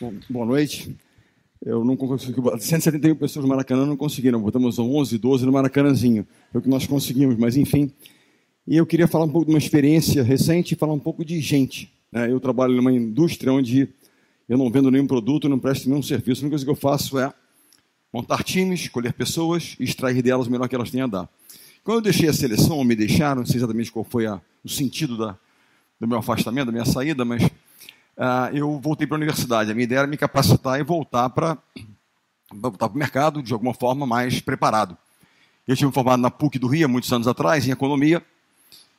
Bom, boa noite. Eu não consegui. 171 pessoas no Maracanã não conseguiram. Botamos 11, 12 no Maracanãzinho. Foi o que nós conseguimos, mas enfim. E eu queria falar um pouco de uma experiência recente e falar um pouco de gente. Né? Eu trabalho numa indústria onde eu não vendo nenhum produto, não presto nenhum serviço. A única coisa que eu faço é montar times, escolher pessoas e extrair delas o melhor que elas têm a dar. Quando eu deixei a seleção, ou me deixaram, não sei exatamente qual foi a, o sentido da, do meu afastamento, da minha saída, mas uh, eu voltei para a universidade. A minha ideia era me capacitar e voltar para voltar para o mercado de alguma forma mais preparado. Eu tive formado na PUC do Rio, muitos anos atrás, em economia,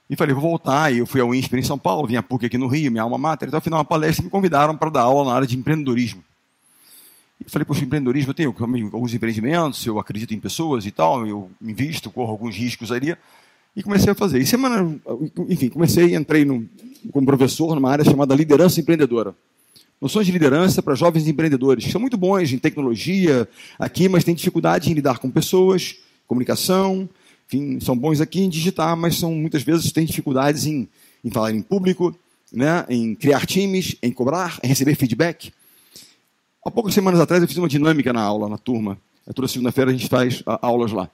e falei, vou voltar. E eu fui ao INSPER em São Paulo, vim à PUC aqui no Rio, minha alma mater. Então, ao final, uma palestra, me convidaram para dar aula na área de empreendedorismo. E falei, poxa, empreendedorismo, eu tenho alguns empreendimentos, eu acredito em pessoas e tal, eu invisto, corro alguns riscos ali. E comecei a fazer. E semana, enfim, comecei, entrei no, como professor numa área chamada liderança empreendedora. Noções de liderança para jovens empreendedores, que são muito bons em tecnologia aqui, mas têm dificuldade em lidar com pessoas, comunicação, enfim, são bons aqui em digitar, mas são muitas vezes têm dificuldades em, em falar em público, né, em criar times, em cobrar, em receber feedback. Há poucas semanas atrás eu fiz uma dinâmica na aula, na turma. Toda segunda-feira a gente faz aulas lá.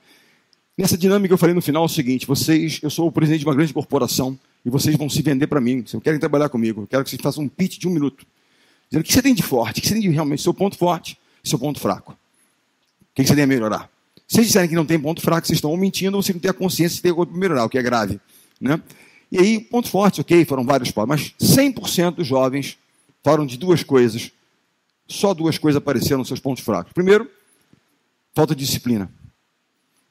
Nessa dinâmica eu falei no final o seguinte: vocês, eu sou o presidente de uma grande corporação e vocês vão se vender para mim. Vocês querem trabalhar comigo? Eu quero que vocês façam um pitch de um minuto, dizendo o que você tem de forte, o que você tem de realmente seu ponto forte, seu ponto fraco. O que você tem a melhorar? Se vocês disserem que não tem ponto fraco, vocês estão mentindo, ou vocês não têm a consciência de ter coisa para melhorar, o que é grave, né? E aí, ponto forte, ok, foram vários pontos, mas 100% dos jovens falaram de duas coisas. Só duas coisas apareceram nos seus pontos fracos. Primeiro, falta de disciplina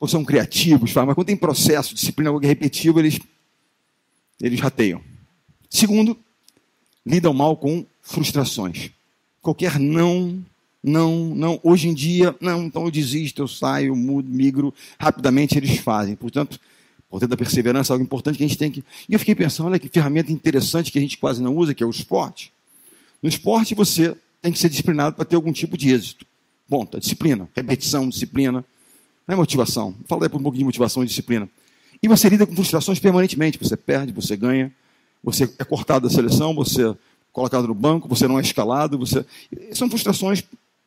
ou são criativos, mas quando tem processo, disciplina, algo repetitivo, eles, eles rateiam. Segundo, lidam mal com frustrações. Qualquer não, não, não, hoje em dia, não, então eu desisto, eu saio, eu mudo, migro, rapidamente eles fazem. Portanto, portanto, a perseverança é algo importante que a gente tem que. E eu fiquei pensando, olha que ferramenta interessante que a gente quase não usa, que é o esporte. No esporte, você tem que ser disciplinado para ter algum tipo de êxito. Ponto, a disciplina, repetição, disciplina. Não é motivação. Fala aí um pouco de motivação e disciplina. E você lida com frustrações permanentemente. Você perde, você ganha, você é cortado da seleção, você é colocado no banco, você não é escalado. Você... São frustrações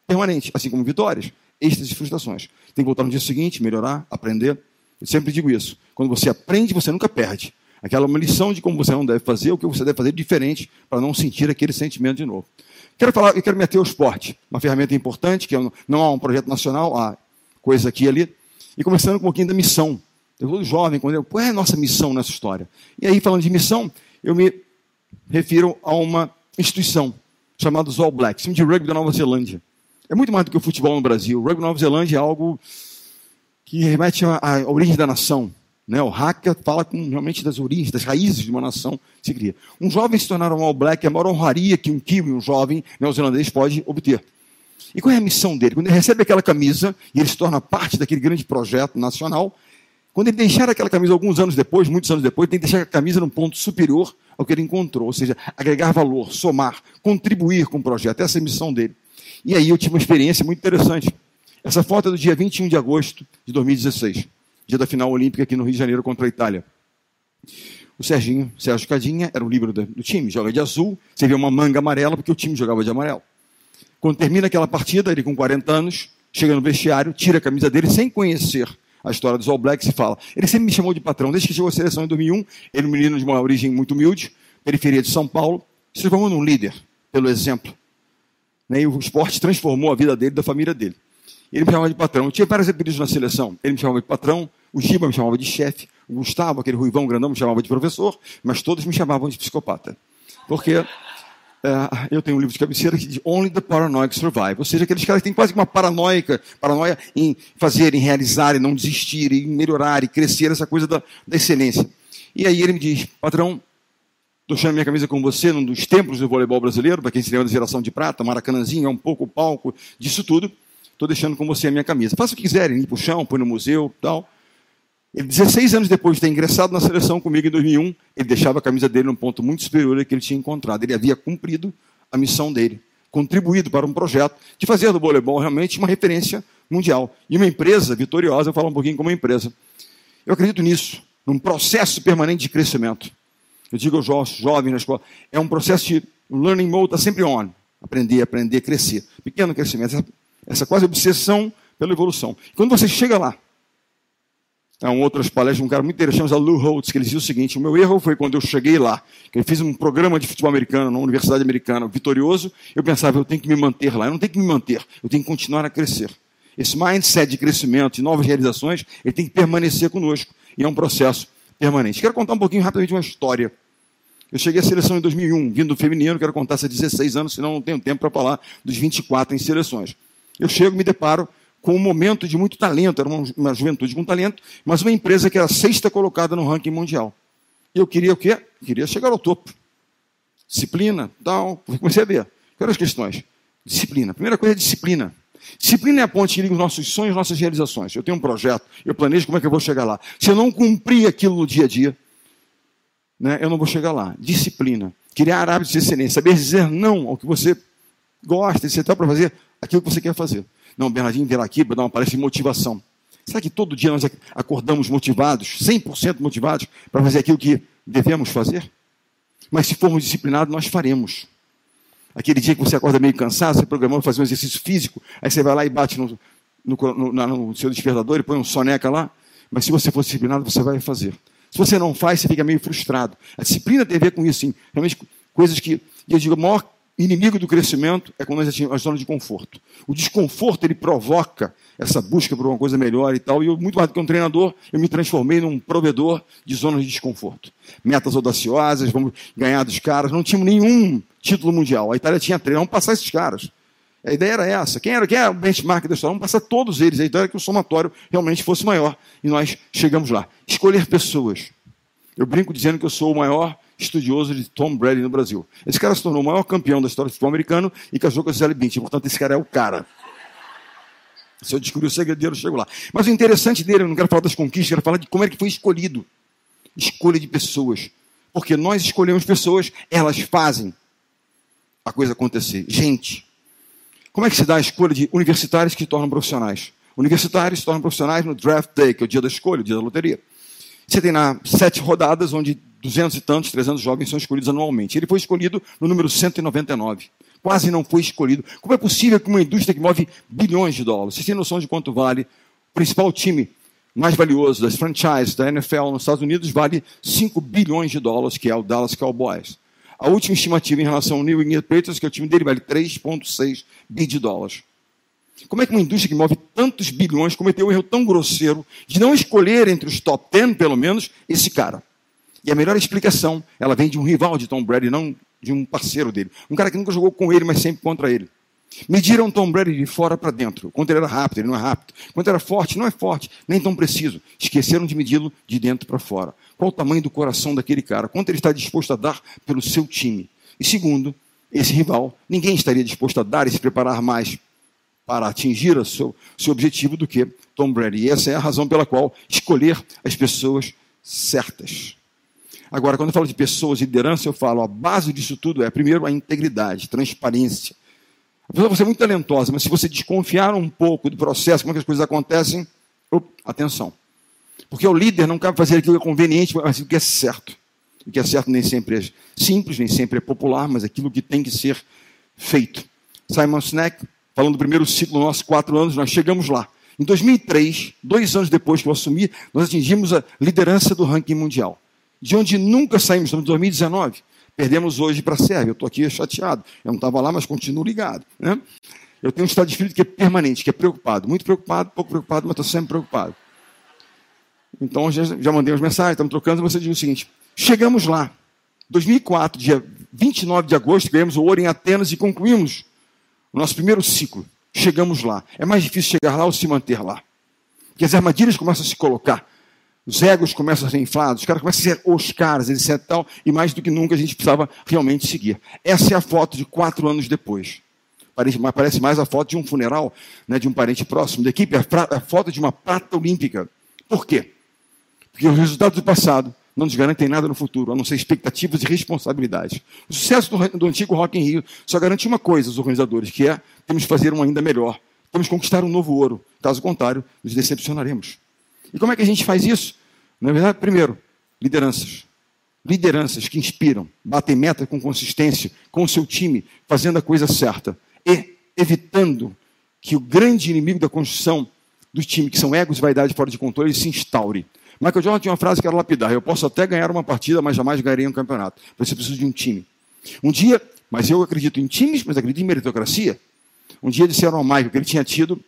permanentes, assim como vitórias. Estas frustrações. Tem que voltar no dia seguinte, melhorar, aprender. Eu sempre digo isso. Quando você aprende, você nunca perde. Aquela é uma lição de como você não deve fazer, o que você deve fazer diferente para não sentir aquele sentimento de novo. Quero falar, eu quero meter o esporte, uma ferramenta importante, que não há um projeto nacional, há coisa aqui e ali. E começando com um pouquinho da missão. Eu sou jovem, quando eu, qual é a nossa missão nessa história? E aí, falando de missão, eu me refiro a uma instituição chamada All Blacks, time de rugby da Nova Zelândia. É muito mais do que o futebol no Brasil. O rugby da Nova Zelândia é algo que remete à, origem da nação. Né? O Haka fala com, realmente das origens, das raízes de uma nação se cria. Um jovem se tornar um All Black é a maior honraria que um kiwi, um jovem neozelandês, pode obter. E qual é a missão dele? Quando ele recebe aquela camisa e ele se torna parte daquele grande projeto nacional, quando ele deixar aquela camisa alguns anos depois, muitos anos depois, tem que deixar a camisa num ponto superior ao que ele encontrou, ou seja, agregar valor, somar, contribuir com o projeto. Essa é a missão dele. E aí eu tive uma experiência muito interessante. Essa foto é do dia 21 de agosto de 2016, dia da final olímpica aqui no Rio de Janeiro contra a Itália. O Serginho, Sérgio Cadinha, era o líbero do time, joga de azul, você vê uma manga amarela porque o time jogava de amarelo. Quando termina aquela partida, ele com 40 anos, chega no vestiário, tira a camisa dele sem conhecer a história dos All Blacks e fala. Ele sempre me chamou de patrão. Desde que chegou à seleção em 2001, ele é um menino de uma origem muito humilde, periferia de São Paulo, se transformou num líder, pelo exemplo. Né? E o esporte transformou a vida dele, da família dele. Ele me chamava de patrão. Eu tinha vários apelidos na seleção. Ele me chamava de patrão, o Giba me chamava de chefe, o Gustavo, aquele ruivão grandão, me chamava de professor, mas todos me chamavam de psicopata. Porque Uh, eu tenho um livro de cabeceira que diz Only the Paranoid Survive. Ou seja, aqueles caras que têm quase uma paranoica, paranoia em fazer, em realizar, em não desistir, em melhorar, e crescer, essa coisa da, da excelência. E aí ele me diz, patrão, estou achando minha camisa com você num dos templos do voleibol brasileiro, para quem se lembra da geração de prata, Maracanãzinho, é um pouco o palco disso tudo. Estou deixando com você a minha camisa. Faça o que quiserem, ir para o chão, põe no museu tal. Ele, 16 anos depois de ter ingressado na seleção comigo em 2001, ele deixava a camisa dele num ponto muito superior ao que ele tinha encontrado. Ele havia cumprido a missão dele, contribuído para um projeto de fazer do voleibol realmente uma referência mundial. E uma empresa vitoriosa, eu falo um pouquinho como empresa. Eu acredito nisso, num processo permanente de crescimento. Eu digo aos jovens na escola, é um processo de learning mode, está sempre on. Aprender, aprender, crescer. Pequeno crescimento. Essa, essa quase obsessão pela evolução. Quando você chega lá, um outras palestras, um cara muito interessante, chamado Lou Holtz, que ele dizia o seguinte: o meu erro foi quando eu cheguei lá, que eu fiz um programa de futebol americano na Universidade Americana, vitorioso, eu pensava, eu tenho que me manter lá. Eu não tenho que me manter, eu tenho que continuar a crescer. Esse mindset de crescimento e novas realizações, ele tem que permanecer conosco. E é um processo permanente. Quero contar um pouquinho rapidamente uma história. Eu cheguei à seleção em 2001, vindo do feminino, quero contar há 16 anos, senão não tenho tempo para falar dos 24 em seleções. Eu chego, me deparo com um momento de muito talento, era uma, uma juventude com talento, mas uma empresa que era sexta colocada no ranking mundial. E eu queria o quê? Queria chegar ao topo. Disciplina, tal. Comecei a ver. Quais as questões? Disciplina. Primeira coisa é disciplina. Disciplina é a ponte que liga os nossos sonhos, nossas realizações. Eu tenho um projeto, eu planejo como é que eu vou chegar lá. Se eu não cumprir aquilo no dia a dia, né, eu não vou chegar lá. Disciplina. Criar hábitos de excelência. Saber dizer não ao que você gosta, etc. para fazer aquilo que você quer fazer. Não, Bernardinho uma palestra de motivação. Será que todo dia nós acordamos motivados, 100% motivados, para fazer aquilo que devemos fazer? Mas se formos disciplinados, nós faremos. Aquele dia que você acorda meio cansado, você programou fazer um exercício físico, aí você vai lá e bate no, no, no, no seu despertador e põe um soneca lá. Mas se você for disciplinado, você vai fazer. Se você não faz, você fica meio frustrado. A disciplina tem a ver com isso, sim. Realmente, coisas que, eu digo, a maior inimigo do crescimento é quando nós atingimos a zona de conforto. O desconforto ele provoca essa busca por uma coisa melhor e tal. E eu, muito mais do que um treinador, eu me transformei num provedor de zonas de desconforto. Metas audaciosas, vamos ganhar dos caras. Não tínhamos nenhum título mundial. A Itália tinha três, vamos passar esses caras. A ideia era essa. Quem era, quem era o benchmark da história? Vamos passar todos eles. A ideia era que o somatório realmente fosse maior. E nós chegamos lá. Escolher pessoas. Eu brinco dizendo que eu sou o maior estudioso de Tom Brady no Brasil. Esse cara se tornou o maior campeão da história do futebol americano e casou com a Gisele Bündchen. Portanto, esse cara é o cara. Se eu descobrir o segredo eu chego lá. Mas o interessante dele, eu não quero falar das conquistas, quero falar de como é que foi escolhido. Escolha de pessoas. Porque nós escolhemos pessoas, elas fazem a coisa acontecer. Gente, como é que se dá a escolha de universitários que se tornam profissionais? Universitários se tornam profissionais no draft day, que é o dia da escolha, o dia da loteria. Você tem na sete rodadas, onde duzentos e tantos, trezentos jovens são escolhidos anualmente. Ele foi escolhido no número 199. Quase não foi escolhido. Como é possível que uma indústria que move bilhões de dólares, vocês têm noção de quanto vale? O principal time mais valioso das franchises da NFL nos Estados Unidos vale 5 bilhões de dólares, que é o Dallas Cowboys. A última estimativa em relação ao New England Patriots, que é o time dele, vale 3,6 bi de dólares. Como é que uma indústria que move tantos bilhões cometeu um erro tão grosseiro de não escolher entre os top 10, pelo menos, esse cara? E a melhor explicação, ela vem de um rival de Tom Brady, não de um parceiro dele. Um cara que nunca jogou com ele, mas sempre contra ele. Mediram Tom Brady de fora para dentro. Quanto ele era rápido, ele não é rápido. Quanto era forte, não é forte, nem tão preciso. Esqueceram de medi-lo de dentro para fora. Qual o tamanho do coração daquele cara? Quanto ele está disposto a dar pelo seu time? E segundo, esse rival, ninguém estaria disposto a dar e se preparar mais para atingir o seu, seu objetivo do que Tom Brady. E essa é a razão pela qual escolher as pessoas certas. Agora, quando eu falo de pessoas e liderança, eu falo, a base disso tudo é, primeiro, a integridade, transparência. A pessoa pode ser muito talentosa, mas se você desconfiar um pouco do processo, como é que as coisas acontecem, op, atenção. Porque o líder não cabe fazer aquilo que é conveniente, mas aquilo que é certo. O que é certo nem sempre é simples, nem sempre é popular, mas aquilo que tem que ser feito. Simon Sinek, falando do primeiro ciclo nossos quatro anos, nós chegamos lá. Em 2003, dois anos depois que eu assumi, nós atingimos a liderança do ranking mundial de onde nunca saímos, estamos em 2019. Perdemos hoje para a Sérvia. Eu estou aqui chateado. Eu não estava lá, mas continuo ligado. Né? Eu tenho um estado de espírito que é permanente, que é preocupado. Muito preocupado, pouco preocupado, mas estou sempre preocupado. Então, já, já mandei umas mensagens, estamos trocando, você diz o seguinte: chegamos lá. 2004, dia 29 de agosto, ganhamos o ouro em Atenas e concluímos o nosso primeiro ciclo. Chegamos lá. É mais difícil chegar lá ou se manter lá. Porque as armadilhas começam a se colocar. Os egos começam a ser inflados, os caras começam a ser os caras, etc. Tal, e mais do que nunca a gente precisava realmente seguir. Essa é a foto de quatro anos depois. Parece, mais a foto de um funeral, né, de um parente próximo da equipe, a, a foto de uma prata olímpica. Por quê? Porque os resultados do passado não nos garantem nada no futuro, a não ser expectativas e responsabilidades. O sucesso do, do antigo Rock in Rio só garante uma coisa aos organizadores, que é temos que fazer um ainda melhor. Temos que conquistar um novo ouro. Caso contrário, nos decepcionaremos. E como é que a gente faz isso? Na verdade, primeiro, lideranças. lideranças que inspiram, batem meta com consistência, com o seu time, fazendo a coisa certa e evitando que o grande inimigo da construção do time, que são egos e vaidade fora de controle, se instaure. Michael Jordan tinha uma frase que era lapidar: Eu posso até ganhar uma partida, mas jamais ganharei um campeonato. Eu preciso de um time. Um dia, mas eu acredito em times, mas acredito em meritocracia. Um dia disseram ao Michael que ele tinha tido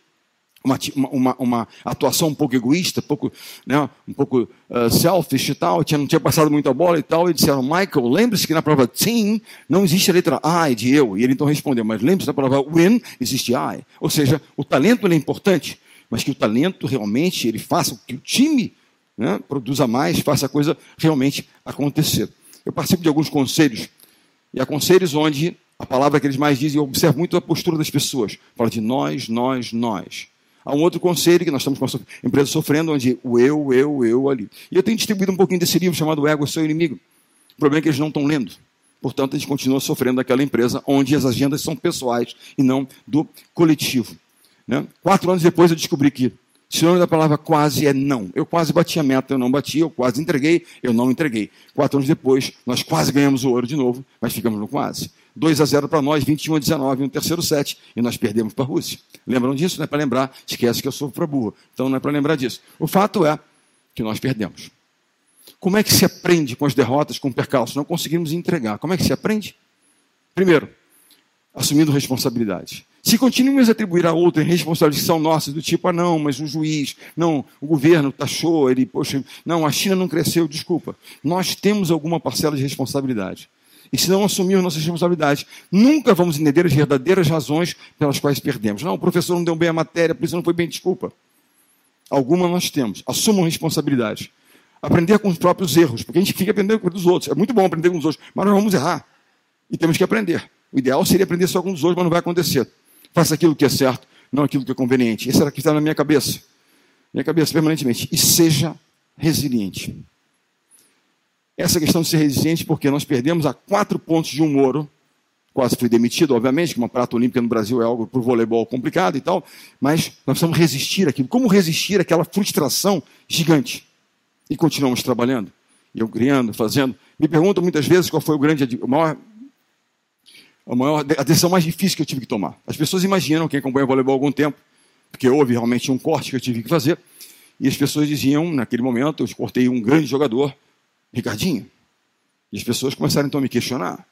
uma, uma, uma, atuação um pouco egoísta, um pouco, né, um pouco uh, selfish e tal, tinha, não tinha passado muito a bola e tal, e disseram, Michael, lembre-se que na palavra team não existe a letra I de eu. E ele então respondeu, mas lembre-se da palavra win existe I. Ou seja, o talento é importante, mas que o talento realmente ele faça que o time né, produza mais, faça a coisa realmente acontecer. Eu participo de alguns conselhos, e há conselhos onde a palavra que eles mais dizem, eu observo muito a postura das pessoas. Fala de nós, nós, nós. Há um outro conselho que nós estamos com a empresa sofrendo, onde o eu, eu, eu ali. E eu tenho distribuído um pouquinho desse livro chamado Ego, Seu Inimigo. O problema é que eles não estão lendo. Portanto, a gente continua sofrendo daquela empresa onde as agendas são pessoais e não do coletivo. Né? Quatro anos depois eu descobri que sinônimo da palavra quase é não. Eu quase bati a meta, eu não bati, eu quase entreguei, eu não entreguei. Quatro anos depois, nós quase ganhamos o ouro de novo, mas ficamos no quase. 2 a 0 para nós, 21 a 19 no terceiro set, e nós perdemos para a Rússia. Lembram disso? Não é para lembrar, esquece que eu sou para burro. Então não é para lembrar disso. O fato é que nós perdemos. Como é que se aprende com as derrotas, com percalços? Não conseguimos entregar. Como é que se aprende? Primeiro, assumindo responsabilidade. Se continuamos a atribuir a outra responsabilidades que são nossas, do tipo, ah, não, mas o juiz, não, o governo taxou, ele, poxa, não, a China não cresceu, desculpa. Nós temos alguma parcela de responsabilidade. E se não assumirmos nossas responsabilidades, nunca vamos entender as verdadeiras razões pelas quais perdemos. Não, o professor não deu bem a matéria, por isso não foi bem, desculpa. Alguma nós temos. Assumam responsabilidade. Aprender com os próprios erros, porque a gente fica aprendendo com os outros. É muito bom aprender com os outros, mas nós vamos errar. E temos que aprender. O ideal seria aprender só com os outros, mas não vai acontecer. Faça aquilo que é certo, não aquilo que é conveniente. Isso era o que está na minha cabeça. Minha cabeça permanentemente. E seja resiliente. Essa questão de ser resiliente, porque nós perdemos a quatro pontos de um ouro. Quase fui demitido, obviamente, que uma prata olímpica no Brasil é algo para o voleibol complicado e tal, mas nós precisamos resistir aquilo. Como resistir àquela frustração gigante? E continuamos trabalhando. Eu criando, fazendo. Me perguntam muitas vezes qual foi o grande, o maior a, maior, a decisão mais difícil que eu tive que tomar. As pessoas imaginam, quem acompanha o voleibol há algum tempo, porque houve realmente um corte que eu tive que fazer, e as pessoas diziam, naquele momento, eu cortei um grande jogador, Ricardinho. E as pessoas começaram então a me questionar.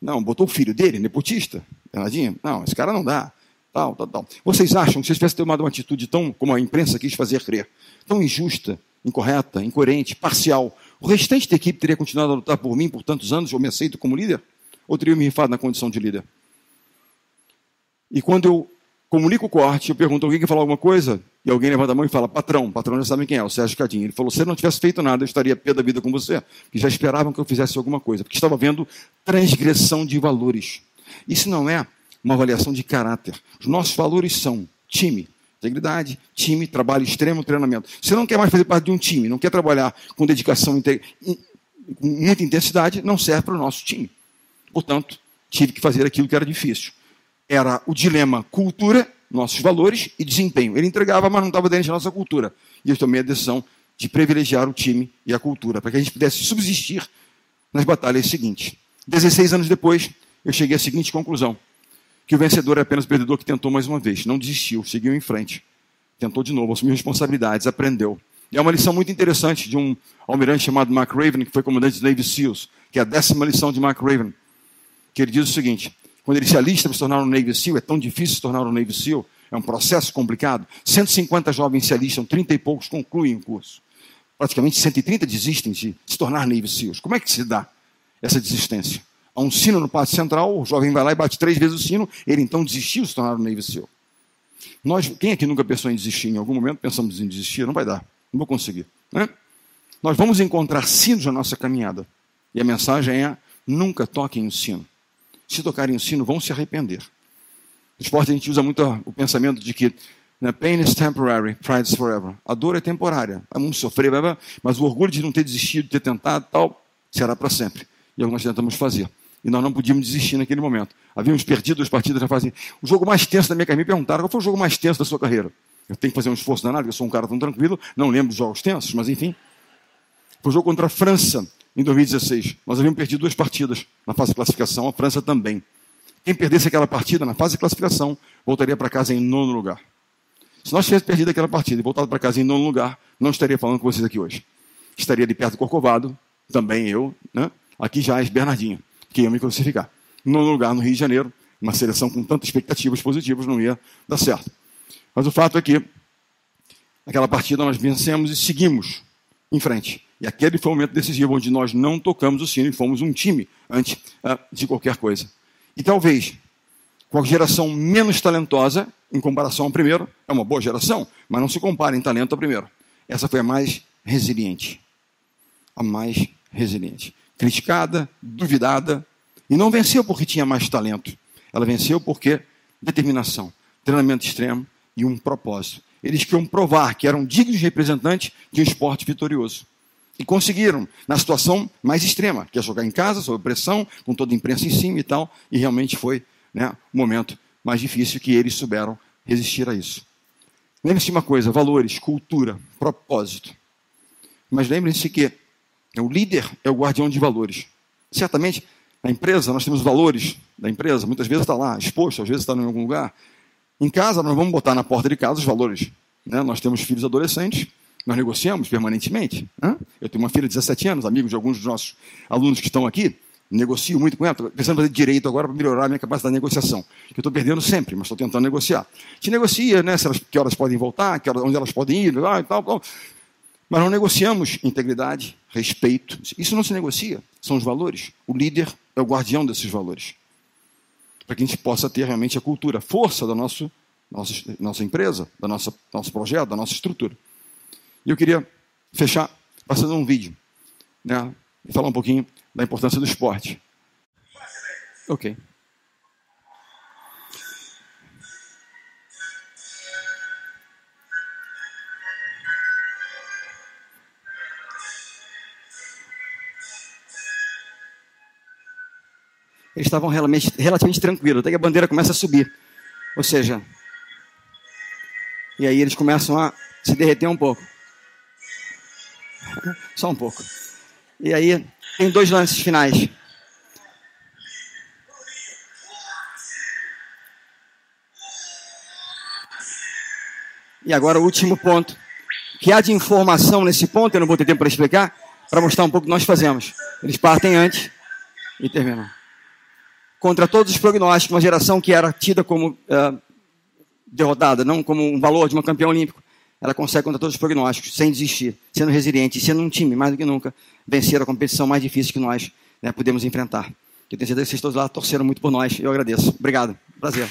Não, botou o filho dele, nepotista, Bernardinho. Não, esse cara não dá. Tal, tal, tal. Vocês acham que se tivesse tomado uma atitude tão, como a imprensa quis fazer crer, tão injusta, incorreta, incoerente, parcial, o restante da equipe teria continuado a lutar por mim por tantos anos, eu me aceito como líder? ou teria me rifado na condição de líder? E quando eu comunico o corte, eu pergunto, alguém quer falar alguma coisa? E alguém levanta a mão e fala, patrão, patrão já sabe quem é, o Sérgio Cadinho. Ele falou, se eu não tivesse feito nada, eu estaria pé da vida com você, porque já esperavam que eu fizesse alguma coisa, porque estava vendo transgressão de valores. Isso não é uma avaliação de caráter. Os nossos valores são time, integridade, time, trabalho extremo, treinamento. Você não quer mais fazer parte de um time, não quer trabalhar com dedicação, com muita intensidade, não serve para o nosso time. Portanto, tive que fazer aquilo que era difícil. Era o dilema cultura, nossos valores e desempenho. Ele entregava, mas não estava dentro da nossa cultura. E eu tomei a decisão de privilegiar o time e a cultura, para que a gente pudesse subsistir nas batalhas seguintes. 16 anos depois, eu cheguei à seguinte conclusão: que o vencedor é apenas o perdedor que tentou mais uma vez, não desistiu, seguiu em frente. Tentou de novo, assumiu responsabilidades, aprendeu. E é uma lição muito interessante de um almirante chamado Mark Raven, que foi comandante dos Navy SEALs, que é a décima lição de Mark Raven que ele diz o seguinte: quando ele se alista para se tornar um Navy SEAL, é tão difícil se tornar um Navy SEAL, é um processo complicado. 150 jovens se alistam, 30 e poucos concluem o curso. Praticamente 130 desistem de se tornar Navy SEALs. Como é que se dá essa desistência? Há um sino no pátio central, o jovem vai lá e bate três vezes o sino, ele então desistiu de se tornar um Navy SEAL. Nós, quem aqui nunca pensou em desistir? Em algum momento pensamos em desistir, não vai dar, não vou conseguir. Né? Nós vamos encontrar sinos na nossa caminhada. E a mensagem é: nunca toquem o sino se tocarem o sino, vão se arrepender. No esporte a gente usa muito o pensamento de que né, pain is temporary, pride is forever. A dor é temporária, vamos sofrer, mas o orgulho de não ter desistido, de ter tentado, tal, será para sempre. E é o que nós tentamos fazer. E nós não podíamos desistir naquele momento. Havíamos perdido as partidas já fazem. O jogo mais tenso da minha carreira, me perguntaram qual foi o jogo mais tenso da sua carreira. Eu tenho que fazer um esforço danado, eu sou um cara tão tranquilo, não lembro dos jogos tensos, mas enfim. Foi o jogo contra a França, em 2016. Nós havíamos perdido duas partidas na fase de classificação, a França também. Quem perdesse aquela partida na fase de classificação voltaria para casa em nono lugar. Se nós tivéssemos perdido aquela partida e voltado para casa em nono lugar, não estaria falando com vocês aqui hoje. Estaria de perto do Corcovado, também eu, né? aqui já é Bernardinho, que ia me classificar. Nono lugar no Rio de Janeiro, uma seleção com tantas expectativas positivas não ia dar certo. Mas o fato é que aquela partida nós vencemos e seguimos em frente. E aquele foi o momento decisivo onde nós não tocamos o sino e fomos um time antes uh, de qualquer coisa. E talvez, com a geração menos talentosa, em comparação ao primeiro, é uma boa geração, mas não se compara em talento ao primeiro. Essa foi a mais resiliente. A mais resiliente. Criticada, duvidada, e não venceu porque tinha mais talento. Ela venceu porque determinação, treinamento extremo e um propósito. Eles queriam provar que eram dignos representantes de um esporte vitorioso. E conseguiram, na situação mais extrema, que é jogar em casa, sob pressão, com toda a imprensa em cima e tal, e realmente foi né, o momento mais difícil que eles souberam resistir a isso. Lembre-se de uma coisa: valores, cultura, propósito. Mas lembrem-se que o líder é o guardião de valores. Certamente, na empresa, nós temos valores da empresa, muitas vezes está lá exposto, às vezes está em algum lugar. Em casa, nós vamos botar na porta de casa os valores. Né? Nós temos filhos adolescentes, nós negociamos permanentemente. Né? Eu tenho uma filha de 17 anos, amigo de alguns dos nossos alunos que estão aqui. Negocio muito com ela, estou pensando em fazer direito agora para melhorar a minha capacidade de negociação. Eu estou perdendo sempre, mas estou tentando negociar. Te negocia, né? Se elas, que horas podem voltar, que horas, onde elas podem ir, e tal, tal. Mas não negociamos integridade, respeito. Isso não se negocia, são os valores. O líder é o guardião desses valores. Para que a gente possa ter realmente a cultura, a força da nossa, nossa empresa, da nossa nosso projeto, da nossa estrutura. E eu queria fechar passando um vídeo, né, e falar um pouquinho da importância do esporte. Ok. Eles estavam relativamente, relativamente tranquilos, até que a bandeira começa a subir. Ou seja, e aí eles começam a se derreter um pouco. Só um pouco. E aí tem dois lances finais. E agora o último ponto. Que há de informação nesse ponto, eu não vou ter tempo para explicar, para mostrar um pouco o que nós fazemos. Eles partem antes e terminam. Contra todos os prognósticos, uma geração que era tida como uh, derrotada, não como um valor de uma campeã olímpico, ela consegue, contra todos os prognósticos, sem desistir, sendo resiliente, sendo um time, mais do que nunca, vencer a competição mais difícil que nós né, podemos enfrentar. Eu tenho certeza que vocês todos lá torceram muito por nós. Eu agradeço. Obrigado. Prazer.